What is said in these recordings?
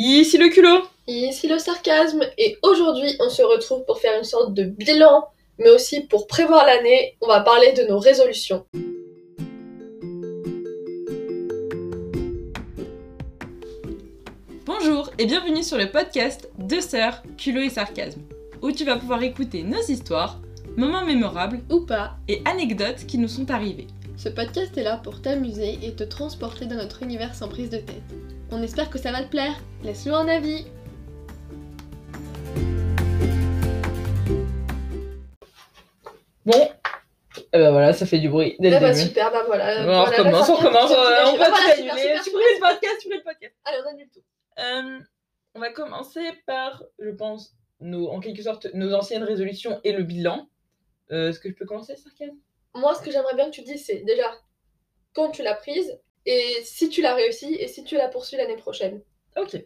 Ici le culot Ici le sarcasme, et aujourd'hui on se retrouve pour faire une sorte de bilan, mais aussi pour prévoir l'année, on va parler de nos résolutions. Bonjour et bienvenue sur le podcast Deux sœurs, culot et sarcasme, où tu vas pouvoir écouter nos histoires, moments mémorables Ou pas, et anecdotes qui nous sont arrivés. ce podcast est là pour t'amuser et te transporter dans notre univers sans prise de tête. On espère que ça va te plaire, laisse-le un avis Bon, eh ben voilà, ça fait du bruit dès le Ah bah début. super, bah voilà. Bon, on recommence, on recommence, on, va tout annuler. Tu pries le podcast, tu pries le podcast. Allez, on annule tout. Euh, on va commencer par, je pense, nos, en quelque sorte, nos anciennes résolutions et le bilan. Euh, Est-ce que je peux commencer, Sarkaz Moi, ce que j'aimerais bien que tu dises, c'est déjà quand tu l'as prise, et si tu l'as réussi, et si tu la poursuis l'année prochaine. Ok.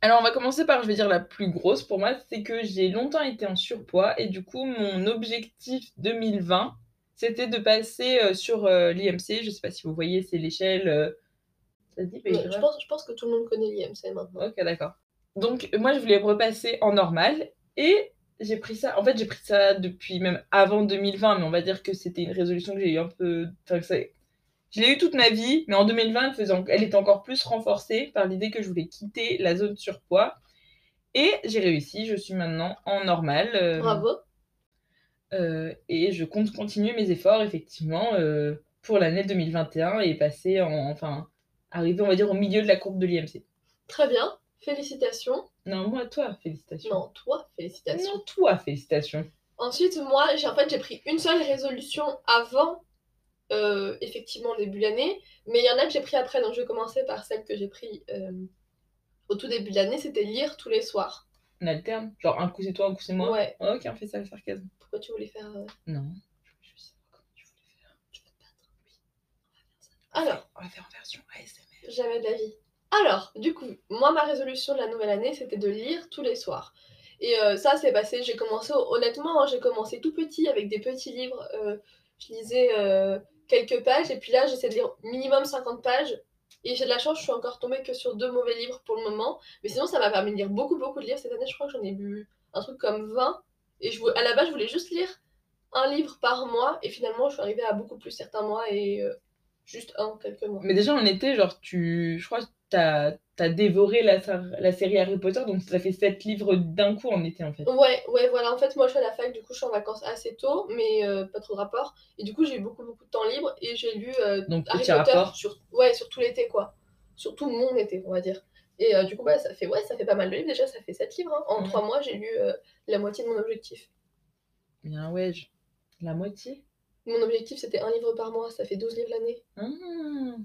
Alors, on va commencer par, je vais dire, la plus grosse pour moi, c'est que j'ai longtemps été en surpoids et du coup, mon objectif 2020, c'était de passer euh, sur euh, l'IMC. Je sais pas si vous voyez, c'est l'échelle. euh, Ça se dit Mais je, pense, je pense que tout le monde connaît l'IMC maintenant. Ok, d'accord. Donc, moi, je voulais repasser en normal et j'ai pris ça. En fait, j'ai pris ça depuis même avant 2020, mais on va dire que c'était une résolution que j'ai eu un peu. Enfin, que Je l'ai eu toute ma vie, mais en 2020, elle, faisait en- elle était encore plus renforcée par l'idée que je voulais quitter la zone surpoids. Et j'ai réussi, je suis maintenant en normal. euh, Bravo. euh, et je compte continuer mes efforts, effectivement, euh, pour l'année 2021 et passer en. Enfin, arriver, on va dire, au milieu de la courbe de l'IMC. Très bien. Félicitations. Non, moi, toi, félicitations. Non, toi, félicitations. Non, toi, félicitations. Ensuite, moi, j'ai en fait, j'ai pris une seule résolution avant, euh, effectivement, début de l'année. Mais il y en a que j'ai pris après, donc je vais commencer par celle que j'ai pris euh, au tout début de l'année, c'était lire tous les soirs. On alterne Genre, un coup c'est toi, un coup c'est moi Ouais. Ok, on fait ça, le sarcasme. Pourquoi tu voulais faire... euh, Non. Je veux savoir comment tu voulais faire. Tu veux te battre Alors, On va faire en version ASMR. Jamais de la vie. Alors, du coup, moi, ma résolution de la nouvelle année, c'était de lire tous les soirs. Et euh, ça, c'est passé, j'ai commencé, honnêtement, hein, j'ai commencé tout petit avec des petits livres. euh, je lisais euh, quelques pages, et puis là, j'essaie de lire minimum 50 pages. Et j'ai de la chance, je suis encore tombée que sur deux mauvais livres pour le moment. Mais sinon, ça m'a permis de lire beaucoup, beaucoup de livres. Cette année, je crois que j'en ai lu un truc comme 20. Et je, à la base, je voulais juste lire un livre par mois. Et finalement, je suis arrivée à beaucoup plus certains mois et euh, juste un, quelques mois. Mais déjà, en été, genre, tu. Je crois t'as as dévoré la, série Harry Potter, donc ça fait 7 livres d'un coup en été, en fait. Ouais, ouais, voilà. En fait, moi, je suis à la fac, du coup, je suis en vacances assez tôt, mais euh, pas trop de rapport. Et du coup, j'ai eu beaucoup, beaucoup de temps libre et j'ai lu euh, Donc, Harry Potter rapport. sur, ouais, sur tout l'été, quoi. Sur tout mon été, on va dire. Et euh, du coup, bah, ça fait, ouais, ça fait pas mal de livres. Déjà, ça fait 7 livres. hein. En Ouais. 3 mois, j'ai lu euh, la moitié de mon objectif. Bien, ouais, je- la moitié? Mon objectif, c'était un livre par mois. Ça fait 12 livres l'année. Ah.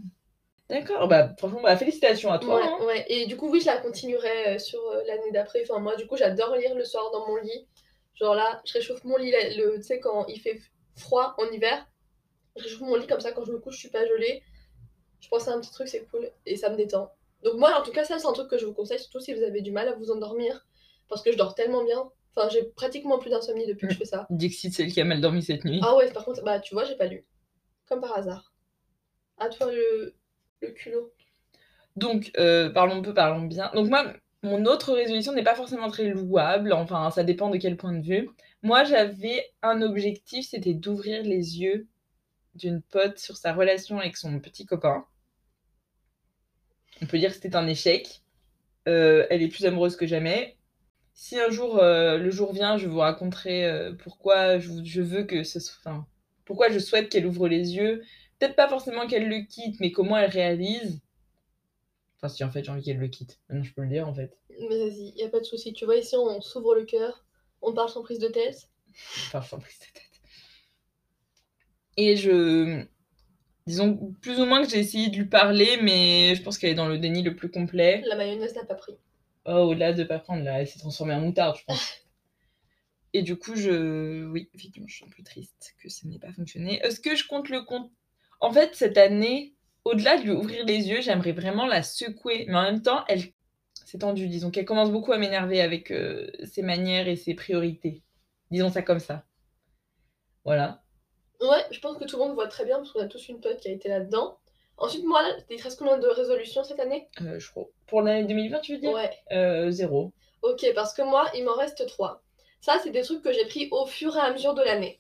D'accord, bah, franchement, bah, félicitations à toi. Ouais, hein. ouais. Et du coup, oui, je la continuerai euh, sur euh, l'année d'après. Enfin, moi, du coup, j'adore lire le soir dans mon lit. Genre là, je réchauffe mon lit, tu sais, quand il fait froid en hiver, je réchauffe mon lit comme ça, quand je me couche, je suis pas gelée. Je pense à un petit truc, c'est cool, et ça me détend. Donc moi, en tout cas, ça, c'est un truc que je vous conseille, surtout si vous avez du mal à vous endormir, parce que je dors tellement bien. Enfin, j'ai pratiquement plus d'insomnie depuis que je fais ça. Dixit, c'est le qui a mal dormi cette nuit. Ah ouais, par contre, bah tu vois, j'ai pas lu. Comme par hasard. À toi le, le culot. Donc, euh, parlons peu, parlons bien. Donc, moi, mon autre résolution n'est pas forcément très louable, enfin, ça dépend de quel point de vue. Moi, j'avais un objectif, c'était d'ouvrir les yeux d'une pote sur sa relation avec son petit copain. On peut dire que c'était un échec. Euh, elle est plus amoureuse que jamais. Si un jour, euh, le jour vient, je vous raconterai pourquoi je, je veux que ce soit. Enfin, pourquoi je souhaite qu'elle ouvre les yeux. Peut-être pas forcément qu'elle le quitte, mais comment elle réalise? Enfin, si en fait j'ai envie qu'elle le quitte. Maintenant, je peux le dire en fait. Mais vas-y, y a pas de souci. Tu vois, ici, on s'ouvre le cœur, on parle sans prise de tête. Enfin, sans prise de tête. Et je. Disons plus ou moins que j'ai essayé de lui parler, mais je pense qu'elle est dans le déni le plus complet. La mayonnaise n'a pas pris. Oh, au-delà de pas prendre, là, elle s'est transformée en moutarde, je pense. Et du coup, je. Oui, effectivement, je suis un peu triste que ça n'ait pas fonctionné. Est-ce que je compte le compte En fait, cette année, au-delà de lui ouvrir les yeux, j'aimerais vraiment la secouer. Mais en même temps, elle. C'est tendu, disons qu'elle commence beaucoup à m'énerver avec euh, ses manières et ses priorités. Disons ça comme ça. Voilà. Ouais, je pense que tout le monde voit très bien parce qu'on a tous une pote qui a été là-dedans. Ensuite, moi, là, il te reste combien de résolutions cette année? Euh, je crois. Pour l'année 2020, tu veux dire? Ouais. Euh, Zéro. Ok, parce que moi, il m'en reste trois. Ça, c'est des trucs que j'ai pris au fur et à mesure de l'année.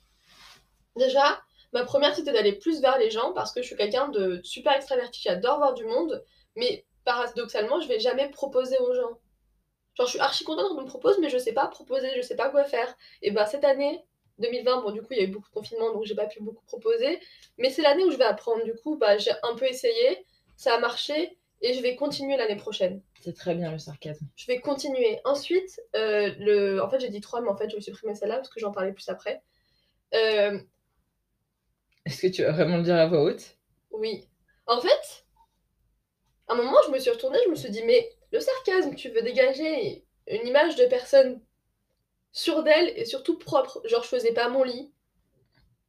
Déjà, ma première, c'était d'aller plus vers les gens, parce que je suis quelqu'un de super extraverti, j'adore voir du monde, mais paradoxalement, je vais jamais proposer aux gens. Genre, je suis archi contente qu'on me propose, mais je sais pas proposer, je sais pas quoi faire. Et bah, cette année, 2020, bon, du coup, il y a eu beaucoup de confinement, donc j'ai pas pu beaucoup proposer. Mais c'est l'année où je vais apprendre. Du coup, bah, j'ai un peu essayé, ça a marché, et je vais continuer l'année prochaine. C'est très bien le sarcasme. Je vais continuer. Ensuite, euh, le... en fait, j'ai dit 3, mais en fait, je vais supprimer celle-là parce que j'en parlais plus après. Euh, Est-ce que tu vas vraiment le dire à voix haute? Oui. En fait, à un moment, je me suis retournée, je me suis dit, mais le sarcasme, tu veux dégager une image de personne sûre d'elle et surtout propre. Genre, je faisais pas mon lit.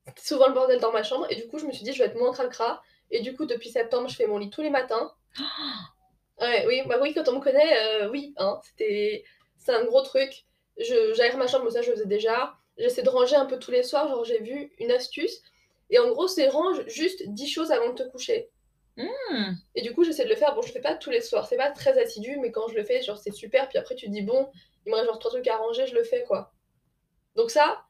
C'était souvent le bordel dans ma chambre. Et du coup, je me suis dit, je vais être moins cracra. Et du coup, depuis septembre, je fais mon lit tous les matins. Ouais, oui, bah oui, quand on me connaît, euh, oui, hein, c'était c'est un gros truc. J'aère ma chambre, ça je le faisais déjà. J'essaie de ranger un peu tous les soirs, genre j'ai vu une astuce. Et en gros, c'est range juste 10 choses avant de te coucher. Hmm. Et du coup, j'essaie de le faire. Bon, je le fais pas tous les soirs, c'est pas très assidu, mais quand je le fais, genre c'est super. Puis après, tu te dis, bon, il me reste genre trois trucs à ranger, je le fais quoi. Donc, ça,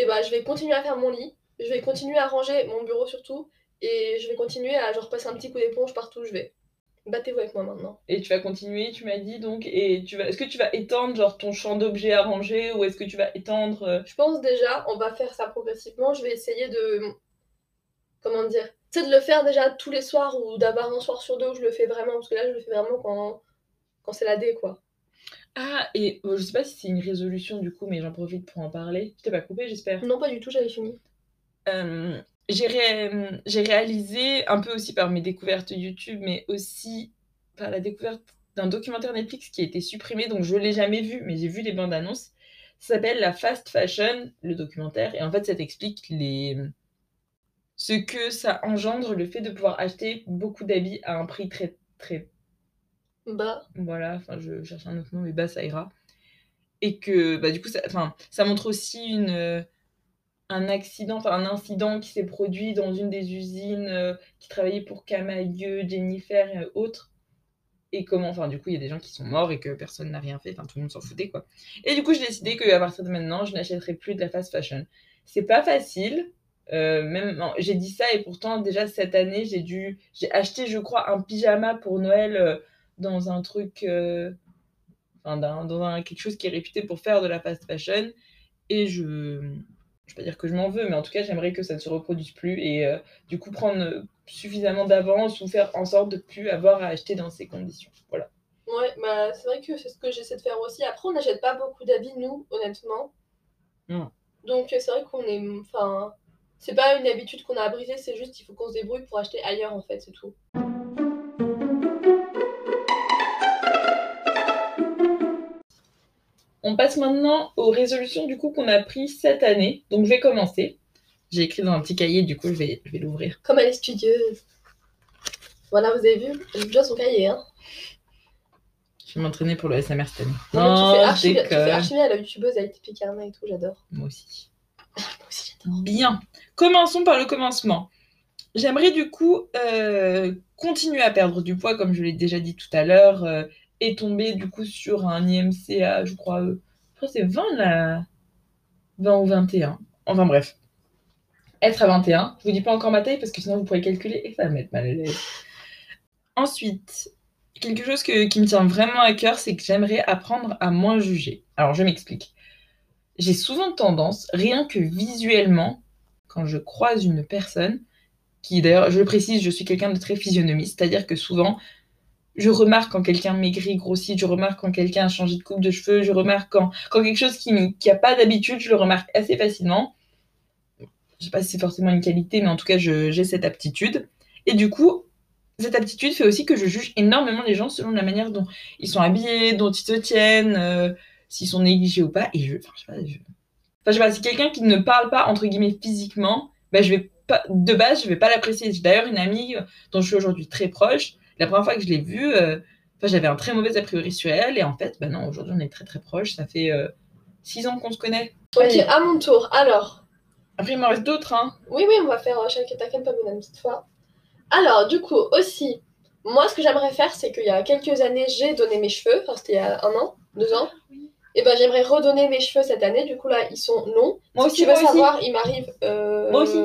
et bah, je vais continuer à faire mon lit. Je vais continuer à ranger mon bureau surtout. Et je vais continuer à genre passer un petit coup d'éponge partout où je vais. Battez-vous avec moi maintenant. Et tu vas continuer, tu m'as dit donc, et tu vas. Est-ce que tu vas étendre genre ton champ d'objets à ranger ou est-ce que tu vas étendre euh, Je pense déjà, on va faire ça progressivement. Je vais essayer de. Comment dire Tu sais, de le faire déjà tous les soirs ou d'avoir un soir sur deux où je le fais vraiment. Parce que là, je le fais vraiment quand, quand c'est la D, quoi. Ah et euh, je sais pas si c'est une résolution du coup, mais j'en profite pour en parler. Je t'ai pas coupé, j'espère. Non, pas du tout, j'avais fini. Euh, j'ai ré- j'ai réalisé, un peu aussi par mes découvertes YouTube, mais aussi par la découverte d'un documentaire Netflix qui a été supprimé, donc je l'ai jamais vu, mais j'ai vu les bandes annonces. Ça s'appelle La Fast Fashion, le documentaire, et en fait ça t'explique les... ce que ça engendre, le fait de pouvoir acheter beaucoup d'habits à un prix très très Bah, voilà, enfin je cherche un autre mot, mais bah ça ira. Et que bah, du coup, ça, ça montre aussi une, euh, un accident, enfin un incident qui s'est produit dans une des usines euh, qui travaillait pour Camailleux, Jennifer et autres. Et comment, enfin du coup, il y a des gens qui sont morts et que personne n'a rien fait, enfin tout le monde s'en foutait quoi. Et du coup, j'ai décidé qu'à partir de maintenant, je n'achèterai plus de la fast fashion. C'est pas facile. Euh, même j'ai dit ça et pourtant déjà cette année j'ai dû j'ai acheté je crois un pyjama pour Noël euh, dans un truc, euh, enfin, dans, dans un, quelque chose qui est réputé pour faire de la fast fashion. Et je, je vais pas dire que je m'en veux, mais en tout cas, j'aimerais que ça ne se reproduise plus et euh, du coup prendre suffisamment d'avance ou faire en sorte de plus avoir à acheter dans ces conditions. Voilà. ouais, bah, c'est vrai que c'est ce que j'essaie de faire aussi. Après, on n'achète pas beaucoup d'habits, nous, honnêtement. Non. Donc, c'est vrai qu'on est. Enfin. C'est pas une habitude qu'on a à briser, c'est juste il faut qu'on se débrouille pour acheter ailleurs, en fait, c'est tout. On passe maintenant aux résolutions du coup qu'on a prises cette année. Donc je vais commencer. J'ai écrit dans un petit cahier, du coup je vais, je vais l'ouvrir. Comme elle est studieuse. Voilà, vous avez vu Elle bien son cahier, hein. Je vais m'entraîner pour le SMR cette année. Non, tu Non, fais tu fais déconne. archi bien la youtubeuse picarnets et tout, j'adore. Moi aussi. Moi aussi, j'adore. Bien. Commençons par le commencement. J'aimerais du coup euh, continuer à perdre du poids, comme je l'ai déjà dit tout à l'heure, euh, et tomber du coup sur un IMC à, je crois, euh, c'est 20 là. 20 ou 21. Enfin bref. Être à 21. Je vous dis pas encore ma taille parce que sinon vous pourrez calculer et ça va me mettre mal à l'aise. Ensuite, quelque chose qui me tient vraiment à cœur, c'est que j'aimerais apprendre à moins juger. Alors je m'explique. J'ai souvent tendance, rien que visuellement, quand je croise une personne, qui d'ailleurs, je le précise, je suis quelqu'un de très physionomiste, c'est-à-dire que souvent, je remarque quand quelqu'un maigrit, grossit, je remarque quand quelqu'un a changé de coupe de cheveux, je remarque quand, quelque chose qui n'a pas d'habitude, je le remarque assez facilement. Je sais pas si c'est forcément une qualité, mais en tout cas, j'ai cette aptitude. Et du coup, cette aptitude fait aussi que je juge énormément les gens selon la manière dont ils sont habillés, dont ils se tiennent, euh, s'ils sont négligés ou pas. Et je, enfin, sais pas, je... Enfin, je sais pas, si quelqu'un qui ne parle pas, entre guillemets, physiquement, bah, je vais pas, de base, je vais pas l'apprécier. J'ai d'ailleurs une amie dont je suis aujourd'hui très proche. La première fois que je l'ai vue, euh, enfin, j'avais un très mauvais a priori sur elle. Et en fait, bah non, aujourd'hui, on est très très proches. Ça fait euh, six ans qu'on se connaît. Ok, à mon tour. Alors, Après, il m'en reste d'autres, hein. oui, oui, on va faire euh, chaque ta pas bonne cette fois. Alors, du coup, aussi, moi, ce que j'aimerais faire, c'est qu'il y a quelques années, j'ai donné mes cheveux. Enfin, c'était il y a un an, deux ans. Et ben, j'aimerais redonner mes cheveux cette année. Du coup, là, ils sont longs. Moi si aussi, tu veux aussi. savoir, ils m'arrivent euh, Moi aussi.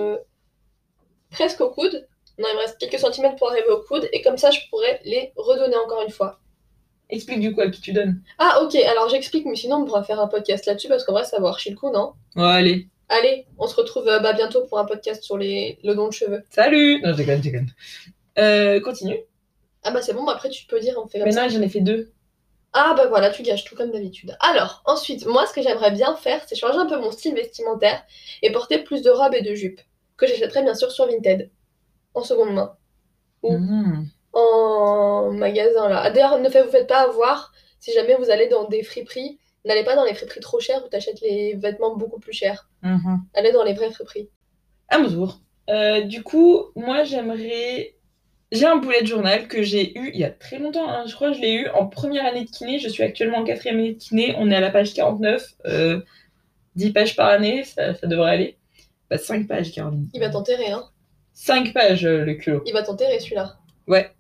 presque au coude. Non, il me reste quelques centimètres pour arriver au coude. Et comme ça, je pourrais les redonner encore une fois. Explique du coup à qui tu donnes. Ah, ok, alors j'explique, mais sinon, on pourra faire un podcast là-dessus parce ça va archi le coup, non? Ouais, allez. Allez, on se retrouve euh, bah, bientôt pour un podcast sur les... le don de cheveux. Salut Non, je déconne, je déconne. Euh, continue. Ah, bah c'est bon, bah, après, tu peux dire, on fait comme Mais ça. non, j'en ai fait deux. Ah bah voilà, tu gâches tout comme d'habitude. Alors, ensuite, moi ce que j'aimerais bien faire, c'est changer un peu mon style vestimentaire et porter plus de robes et de jupes, que j'achèterais bien sûr sur Vinted, en seconde main, Oh. Mhm. en magasin là. Ah, D'ailleurs, ne faites- vous faites pas avoir, si jamais vous allez dans des friperies, n'allez pas dans les friperies trop chères où t'achètes les vêtements beaucoup plus chers. Mhm. Allez dans les vraies friperies. À mon tour. Euh, du coup, moi, j'aimerais. J'ai un bullet journal que j'ai eu il y a très longtemps. hein. Je crois que je l'ai eu en première année de kiné. Je suis actuellement en quatrième année de kiné. On est à la page 49. Euh, 10 pages par année, ça, ça devrait aller. Bah, 5 pages, Caroline. Il va t'enterrer, hein. 5 pages, euh, le culot. Il va t'enterrer celui-là. Ouais.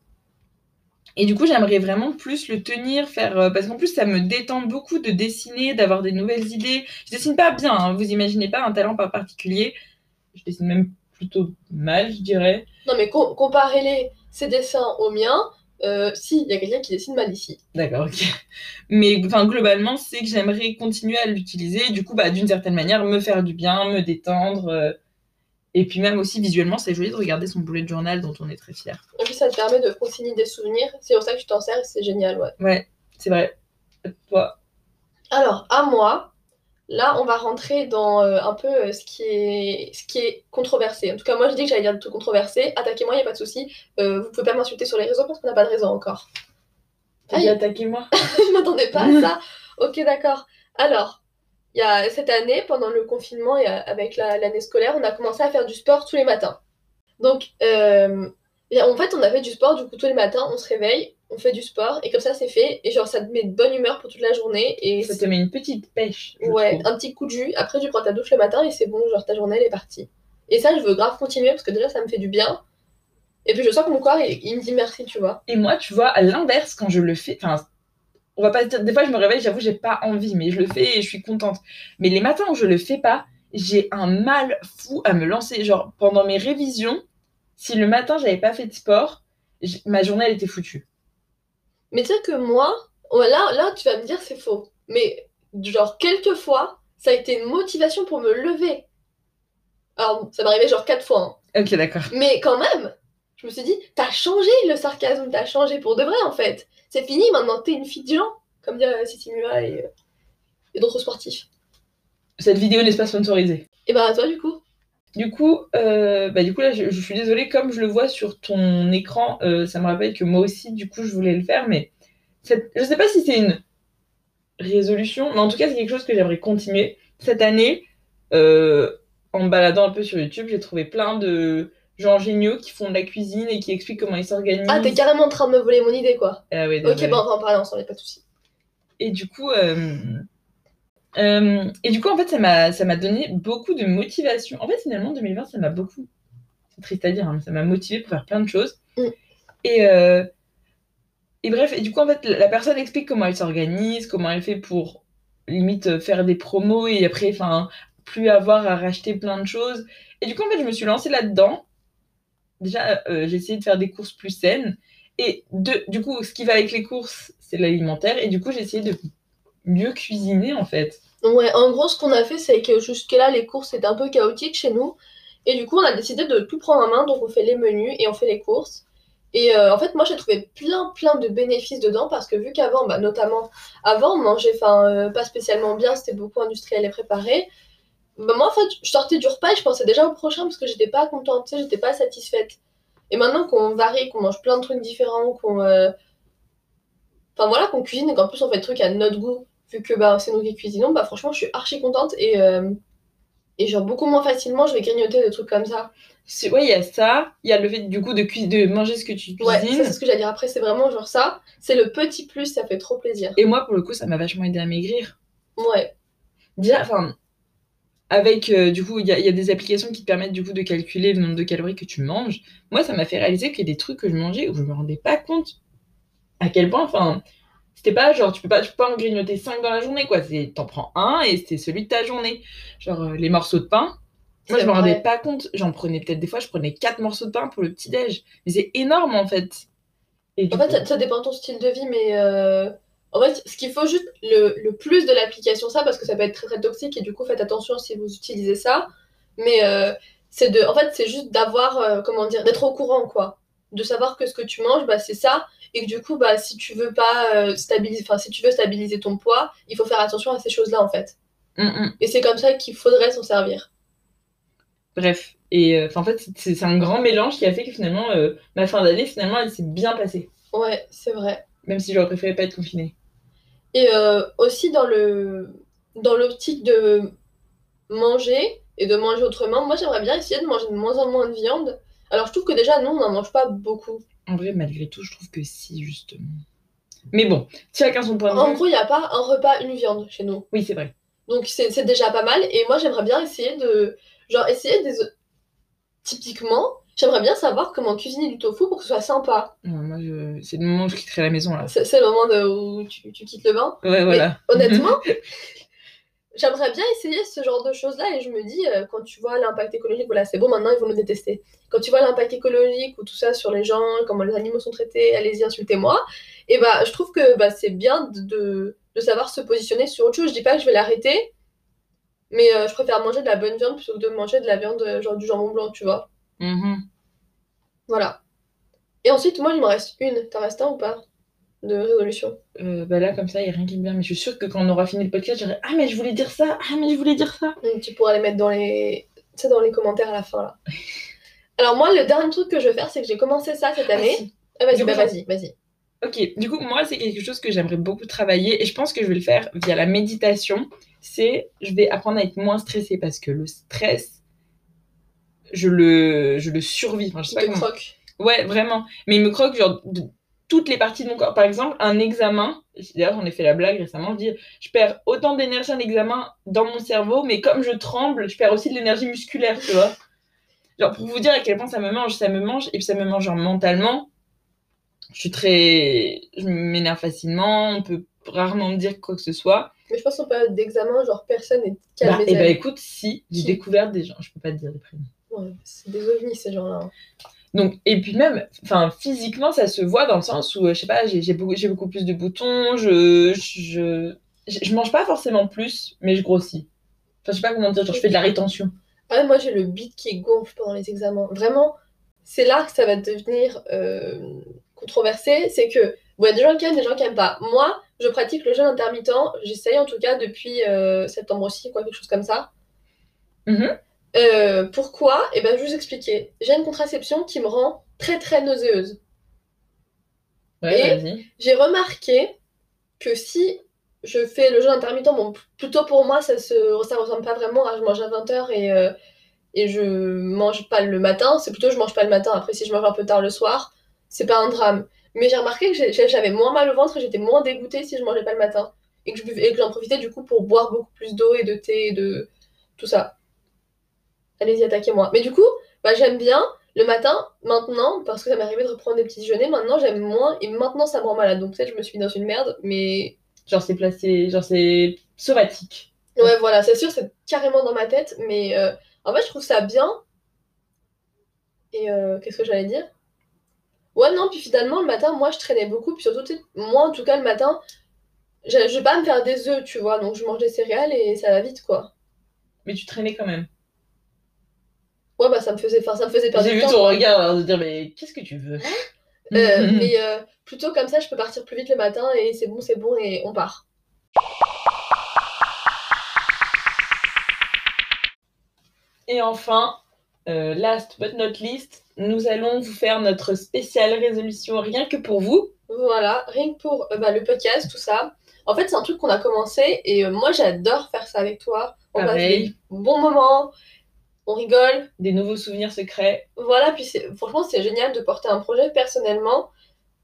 Et du coup, j'aimerais vraiment plus le tenir, faire. euh, parce qu'en plus, ça me détend beaucoup de dessiner, d'avoir des nouvelles idées. Je dessine pas bien, hein, vous imaginez pas un talent particulier. Je dessine même plutôt mal, je dirais. Non mais com- comparez-les, ces dessins aux miens, euh, si, il y a quelqu'un qui dessine mal ici. D'accord, ok. Mais globalement, c'est que j'aimerais continuer à l'utiliser. Du coup, bah, d'une certaine manière, me faire du bien, me détendre. euh, Et puis même aussi, visuellement, c'est joli de regarder son bullet journal dont on est très fier. Et puis ça te permet de consigner des souvenirs, c'est pour ça que tu t'en sers et c'est génial, ouais. Ouais, c'est vrai. Toi, Alors, à moi, là, on va rentrer dans euh, un peu euh, ce, qui est, ce qui est controversé. En tout cas, moi, je dis que j'allais dire des trucs controversés. Attaquez-moi, il n'y a pas de souci. Euh, vous pouvez pas m'insulter sur les réseaux parce qu'on n'a pas de réseau encore. t'as Aïe. dit attaquez-moi. je m'attendais pas à ça. Ok, d'accord. Alors, il y a cette année, pendant le confinement et euh, avec la- l'année scolaire, on a commencé à faire du sport tous les matins. Donc, en fait, on a fait du sport, du coup, tous les matins, on se réveille, on fait du sport, et comme ça, c'est fait. Et genre, ça te met de bonne humeur pour toute la journée. Et Ça te met une petite pêche. Ouais, trouve. un petit coup de jus. Après, tu prends ta douche le matin et c'est bon, genre ta journée elle est partie. Et ça, je veux grave continuer parce que déjà ça me fait du bien. Et puis je sens que mon corps il, il me dit merci, tu vois. Et moi, tu vois, à l'inverse, quand je le fais, enfin, on va pas dire, des fois je me réveille, j'avoue, j'ai pas envie, mais je le fais et je suis contente. Mais les matins où je le fais pas, j'ai un mal fou à me lancer. Genre, pendant mes révisions, si le matin j'avais pas fait de sport, ma journée elle était foutue. Mais tu sais que moi, là, là tu vas me dire c'est faux. Mais genre quelques fois, ça a été une motivation pour me lever. Alors ça m'est arrivé genre quatre fois. hein. Ok, d'accord. Mais quand même, je me suis dit, t'as changé le sarcasme, t'as changé pour de vrai en fait. C'est fini, maintenant t'es une fille de gens. Comme dirait Cécile Mua et, euh, et d'autres sportifs. Cette vidéo n'est pas sponsorisée. Et bah toi du coup Du coup, euh, bah, du coup là, je, je suis désolée, comme je le vois sur ton écran, euh, ça me rappelle que moi aussi, du coup, je voulais le faire, mais cette- je sais pas si c'est une résolution, mais en tout cas, c'est quelque chose que j'aimerais continuer. Cette année, euh, en me baladant un peu sur YouTube, j'ai trouvé plein de gens géniaux qui font de la cuisine et qui expliquent comment ils s'organisent. Ah, t'es carrément en train de me voler mon idée quoi. Ah ouais, Ok, bah on va en parler ensemble, pas de soucis. Et du coup, euh, et du coup, en fait, ça m'a, ça m'a donné beaucoup de motivation. En fait, finalement, 2020, ça m'a beaucoup, c'est triste à dire, hein, mais ça m'a motivé pour faire plein de choses. Mm. Et, euh, et bref, et du coup, en fait, la la personne explique comment elle s'organise, comment elle fait pour limite faire des promos et après, enfin, plus avoir à racheter plein de choses. Et du coup, en fait, je me suis lancée là-dedans. Déjà, euh, j'ai essayé de faire des courses plus saines. Et de, du coup, ce qui va avec les courses, c'est l'alimentaire. Et du coup, j'ai essayé de mieux cuisiner, en fait. Ouais, en gros, ce qu'on a fait, c'est que jusque-là, les courses étaient un peu chaotiques chez nous. Et du coup, on a décidé de tout prendre en main. Donc, on fait les menus et on fait les courses. Et euh, en fait, moi, j'ai trouvé plein, plein de bénéfices dedans. Parce que vu qu'avant, bah, notamment, avant, on mangeait euh, pas spécialement bien. C'était beaucoup industriel et préparé. Bah, moi, en fait, je sortais du repas et je pensais déjà au prochain parce que j'étais pas contente, j'étais pas satisfaite. Et maintenant qu'on varie, qu'on mange plein de trucs différents, qu'on. euh, Enfin voilà, qu'on cuisine et qu'en plus on fait des trucs à notre goût, vu que bah, c'est nous qui cuisinons, bah franchement je suis archi contente et, euh, et genre beaucoup moins facilement je vais grignoter des trucs comme ça. Ouais, il y a ça. Il y a le fait, du coup, de, de manger ce que tu Ouais, cuisines. ça c'est ce que j'allais dire après, c'est vraiment genre ça, c'est le petit plus, ça fait trop plaisir. Et moi, pour le coup, ça m'a vachement aidé à maigrir. Ouais, Déjà, enfin, avec, euh, du coup, il y, y a des applications qui te permettent du coup de calculer le nombre de calories que tu manges. Moi, ça m'a fait réaliser qu'il y a des trucs que je mangeais où je me rendais pas compte à quel point, enfin, c'était pas genre, tu peux pas, tu peux pas en grignoter 5 dans la journée, quoi. T'en prends un et c'est celui de ta journée. Genre, euh, les morceaux de pain. Moi, je me rendais pas compte. J'en prenais peut-être des fois, je prenais 4 morceaux de pain pour le petit-déj. Mais c'est énorme, en fait. Et En fait, coup- ça, ça dépend de ton style de vie, mais euh, en fait, ce qu'il faut juste le, le plus de l'application, ça, parce que ça peut être très très toxique, et du coup, faites attention si vous utilisez ça. Mais euh, c'est de, en fait, c'est juste d'avoir, euh, comment dire, d'être au courant, quoi. De savoir que ce que tu manges, bah, c'est ça, et que du coup, bah, si tu veux pas euh, stabiliser, enfin, si tu veux stabiliser ton poids, il faut faire attention à ces choses-là, en fait. Hum, hum. Et c'est comme ça qu'il faudrait s'en servir. Bref. Et euh, en fait, c'est c'est un grand mélange qui a fait que finalement, euh, ma fin d'année, finalement, elle s'est bien passée. Ouais, c'est vrai. Même si j'aurais préféré pas être confinée. Et euh, aussi dans le dans l'optique de manger et de manger autrement, moi j'aimerais bien essayer de manger de moins en moins de viande. Alors je trouve que déjà nous on n'en mange pas beaucoup. En vrai, malgré tout, je trouve que si, justement. Mais bon, chacun son point de En gros il n'y a pas un repas une viande chez nous. Oui, c'est vrai. Donc c'est déjà pas mal et moi j'aimerais bien essayer de genre essayer des typiquement j'aimerais bien savoir comment cuisiner du tofu pour que ce soit sympa. Non, moi, je... c'est le moment où je quitterai la maison, là. C'est le moment de- où tu, tu quittes le bain. Ouais, voilà. Honnêtement, j'aimerais bien essayer ce genre de choses-là et je me dis, euh, quand tu vois l'impact écologique, voilà, c'est bon, maintenant ils vont nous détester. Quand tu vois l'impact écologique ou tout ça sur les gens, comment les animaux sont traités, allez-y, insultez-moi. Et bah, je trouve que bah, c'est bien de, de, de savoir se positionner sur autre chose. Je dis pas que je vais l'arrêter, mais euh, je préfère manger de la bonne viande plutôt que de manger de la viande, euh, genre du jambon blanc, tu vois. Mhm. Voilà. Et ensuite, moi, il me reste une. T'en restes un ou pas? De résolution Euh, bah là, comme ça, il n'y a rien qui me vient. Mais je suis sûre que quand on aura fini le podcast, j'aurai Ah, mais je voulais dire ça Ah, mais je voulais dire ça tu pourras les mettre dans les, tu dans les commentaires à la fin là. Alors moi, le dernier truc que je vais faire, c'est que j'ai commencé ça cette année. Ah, si. Ah, vas-y, bah, vas-y, vas-y. Ok, du coup, moi, c'est quelque chose que j'aimerais beaucoup travailler et je pense que je vais le faire via la méditation. C'est, je vais apprendre à être moins stressée parce que le stress, je le, je le survis. Enfin, je sais Tu pas te comment. croques. Ouais, vraiment. Mais il me croque, genre, toutes les parties de mon corps. Par exemple, un examen. D'ailleurs, j'en ai fait la blague récemment. Je dis, je perds autant d'énergie un examen dans mon cerveau, mais comme je tremble, je perds aussi de l'énergie musculaire, tu vois. Genre, pour vous dire à quel point ça me mange, ça me mange, et puis ça me mange, genre, mentalement. Je suis très. Je m'énerve facilement, on peut rarement me dire quoi que ce soit. Mais je pense qu'en période d'examen, genre personne n'est Bah, calme. et bah écoute, si, j'ai découvert des gens, je peux pas te dire les prénoms. Ouais, c'est des ovnis ces gens-là. hein. Donc, et puis même, enfin, physiquement, ça se voit dans le sens où, euh, je sais pas, j'ai beaucoup, j'ai beaucoup plus de boutons, je, je, je, mange pas forcément plus, mais je grossis. Enfin, je sais pas comment dire, genre, je fais de la rétention. Ah, moi j'ai le bide qui gonfle pendant les examens. Vraiment, c'est là que ça va devenir euh, controversé. C'est que, a des gens qui aiment, des gens qui aiment pas. Moi, je pratique le jeûne intermittent. J'essaye en tout cas depuis euh, septembre aussi, quoi, quelque chose comme ça. Mhm. Euh, pourquoi? Eh ben, je vais vous expliquer. J'ai une contraception qui me rend très très nauséeuse. Ouais, Et-. J'ai remarqué que si je fais le jeûne intermittent, bon, plutôt pour moi, ça se, ça ressemble pas vraiment à je mange à 20h et, euh, et je mange pas le matin. C'est plutôt je mange pas le matin. Après, si je mange un peu tard le soir, c'est pas un drame. Mais j'ai remarqué que j'avais moins mal au ventre et j'étais moins dégoûtée si je mangeais pas le matin. Et que je buvais- et que j'en profitais du coup pour boire beaucoup plus d'eau et de thé et de tout ça. Allez-y, attaquez-moi. Mais du coup, bah, j'aime bien le matin, maintenant, parce que ça m'est arrivé de reprendre des petits déjeuners, maintenant j'aime moins, et maintenant ça me rend malade. Donc peut-être je me suis mis dans une merde, mais Genre, c'est placé, genre, c'est somatique. ouais, voilà, c'est sûr, c'est carrément dans ma tête, mais euh, en fait je trouve ça bien. Et euh, qu'est-ce que j'allais dire? Ouais, non, puis finalement le matin, moi je traînais beaucoup, puis surtout, moi en tout cas le matin, je, je vais pas me faire des œufs, tu vois, donc je mange des céréales et ça va vite, quoi. Mais tu traînais quand même. Ouais, bah ça me faisait, enfin, ça me faisait perdre J'ai vu temps. ton regard, alors, de dire, mais qu'est-ce que tu veux? Euh, mais euh, plutôt comme ça, je peux partir plus vite le matin et c'est bon, c'est bon et on part. Et enfin, euh, last but not least, nous allons vous faire notre spéciale résolution rien que pour vous. Voilà, rien que pour bah, le podcast, tout ça. En fait, c'est un truc qu'on a commencé et moi j'adore faire ça avec toi. On passe des bons moments, on rigole. Des nouveaux souvenirs secrets. Voilà, puis franchement, c'est génial de porter un projet personnellement.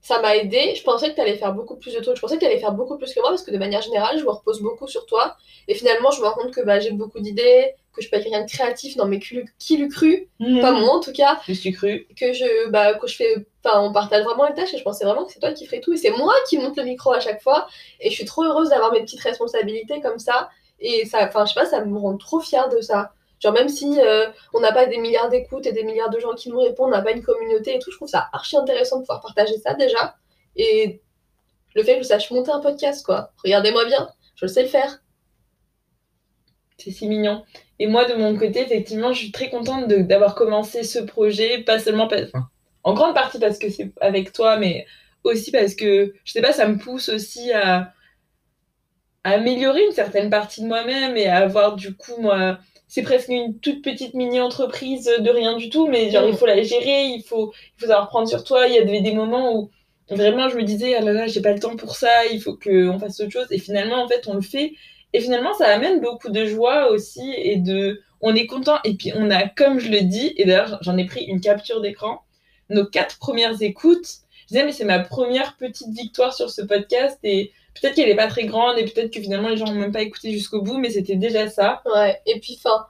ça m'a aidé. Je pensais que tu allais faire beaucoup plus de trucs. Je pensais que tu allais faire beaucoup plus que moi parce que de manière générale, je me repose beaucoup sur toi. Et finalement, je me rends compte que bah, j'ai beaucoup d'idées, que je peux quelqu'un de créatif. Non, mais qui l'eût cru? Mhm. Pas moi en tout cas. Je suis cru. Que je, bah, que je fais. Enfin, on partage vraiment les tâches et je pensais vraiment que c'est toi qui ferais tout. Et c'est moi qui monte le micro à chaque fois. Et je suis trop heureuse d'avoir mes petites responsabilités comme ça. Et ça, enfin, je sais pas, ça me rend trop fière de ça. Genre, même si euh, on n'a pas des milliards d'écoutes et des milliards de gens qui nous répondent, on n'a pas une communauté et tout, je trouve ça archi intéressant de pouvoir partager ça déjà. Et le fait que je sache monter un podcast, quoi. Regardez-moi bien, je le sais le faire. C'est si mignon. Et moi, de mon côté, effectivement, je suis très contente d'avoir commencé ce projet, pas seulement en grande partie parce que c'est avec toi, mais aussi parce que, je sais pas, ça me pousse aussi à, à améliorer une certaine partie de moi-même et à avoir du coup, moi, c'est presque une toute petite mini-entreprise de rien du tout, mais genre, Mm. il faut la gérer, il faut, il faut savoir prendre sur toi. Il y avait des moments où vraiment je me disais, ah là là, j'ai pas le temps pour ça, il faut qu'on fasse autre chose. Et finalement, en fait, on le fait. Et finalement, ça amène beaucoup de joie aussi et de, on est content. Et puis, on a, comme je le dis, et d'ailleurs, j'en ai pris une capture d'écran, nos quatre premières écoutes. Je disais, mais c'est ma première petite victoire sur ce podcast et peut-être qu'elle est pas très grande et peut-être que finalement les gens n'ont même pas écouté jusqu'au bout, mais c'était déjà ça. Ouais, et puis, enfin,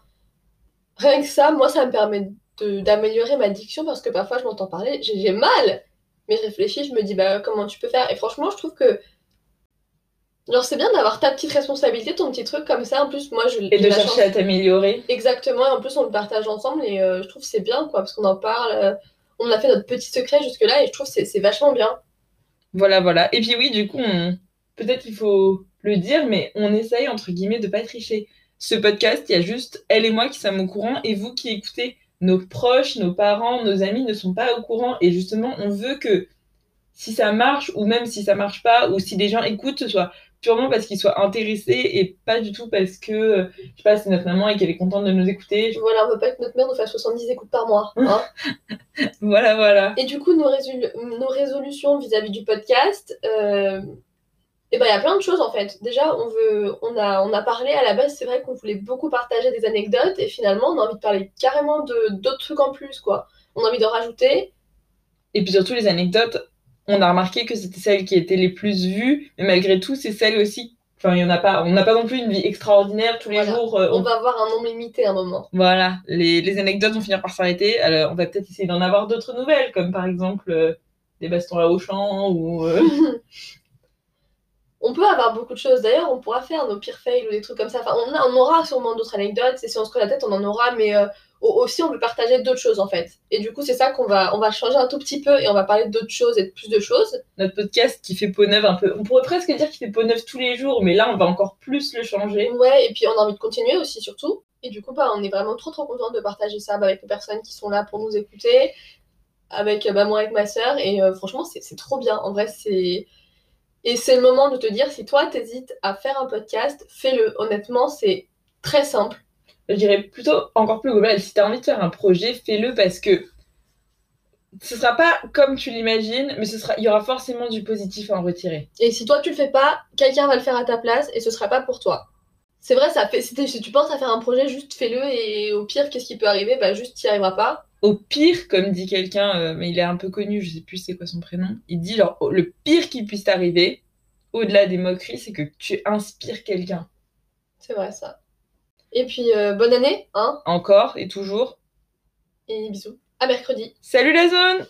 rien que ça, moi, ça me permet d'améliorer ma diction parce que parfois, je m'entends parler, j'ai mal. Mais je réfléchis, je me dis, bah, comment tu peux faire? Et franchement, je trouve que. Genre, c'est bien d'avoir ta petite responsabilité, ton petit truc comme ça. En plus, moi, je. Et j'ai de chercher chance- à t'améliorer. Exactement, et en plus on le partage ensemble et euh, je trouve c'est bien quoi, parce qu'on en parle, euh, on a fait notre petit secret jusque-là et je trouve c'est vachement bien. Voilà, voilà. Et puis oui, du coup, on... peut-être qu'il faut le dire, mais on essaye, entre guillemets, de pas tricher. Ce podcast, il y a juste elle et moi qui sommes au courant, et vous qui écoutez, nos proches, nos parents, nos amis ne sont pas au courant. Et justement, on veut que si ça marche, ou même si ça marche pas, ou si les gens écoutent, ce soit purement parce qu'ils soient intéressés et pas du tout parce que, euh, je sais pas, c'est notre maman et qu'elle est contente de nous écouter. Voilà, on veut pas que notre mère nous fasse 70 écoutes par mois. hein. Voilà, voilà. et du coup, nos, résolu- nos résolutions vis-à-vis du podcast, euh, eh ben, il y a plein de choses en fait. Déjà, on, veut, on, a, on a parlé à la base, c'est vrai qu'on voulait beaucoup partager des anecdotes et finalement, on a envie de parler carrément de- d'autres trucs en plus quoi. On a envie de rajouter. Et puis surtout, les anecdotes, on a remarqué que c'était celles qui étaient les plus vues, mais malgré tout, c'est celles aussi. Enfin, il y en a pas. On n'a pas non plus une vie extraordinaire tous les jours. euh, On on- va avoir un nombre limité à un moment. Voilà, les, les anecdotes vont finir par s'arrêter. Alors, on va peut-être essayer d'en avoir d'autres nouvelles, comme par exemple euh, des bastons à Auchan ou. euh, On peut avoir beaucoup de choses. D'ailleurs, on pourra faire nos pires fails ou des trucs comme ça. Enfin, on, a- on aura sûrement d'autres anecdotes. Et si on se creuse la tête, on en aura. Mais euh, au- aussi, on peut partager d'autres choses en fait. Et du coup, c'est ça qu'on va, on va changer un tout petit peu et on va parler d'autres choses et de plus de choses. notre podcast qui fait peau neuve un peu. On pourrait presque dire qu'il fait peau neuve tous les jours, mais là, on va encore plus le changer. Ouais, et puis on a envie de continuer aussi, surtout. Et du coup, bah, on est vraiment trop trop contente de partager ça bah, avec les personnes qui sont là pour nous écouter, avec bah, moi, avec ma sœur. Et euh, franchement, c'est c'est trop bien. En vrai, c'est. Et c'est le moment de te dire si toi, t'hésites à faire un podcast, fais-le. Honnêtement, c'est très simple. Je dirais plutôt encore plus global. Si tu as envie de faire un projet, fais-le parce que ce sera pas comme tu l'imagines, mais ce sera, il y aura forcément du positif à en retirer. Et si toi tu le fais pas, quelqu'un va le faire à ta place et ce sera pas pour toi. C'est vrai, ça fait. Si, si tu penses à faire un projet, juste fais-le et au pire, qu'est-ce qui peut arriver? Bah juste t'y arriveras pas. Au pire, comme dit quelqu'un, euh, mais il est un peu connu, je sais plus c'est quoi son prénom, il dit genre, le pire qui puisse t'arriver, au-delà des moqueries, c'est que tu inspires quelqu'un. C'est vrai ça. Et puis euh, bonne année, hein Encore et toujours. Et bisous. À mercredi. Salut la zone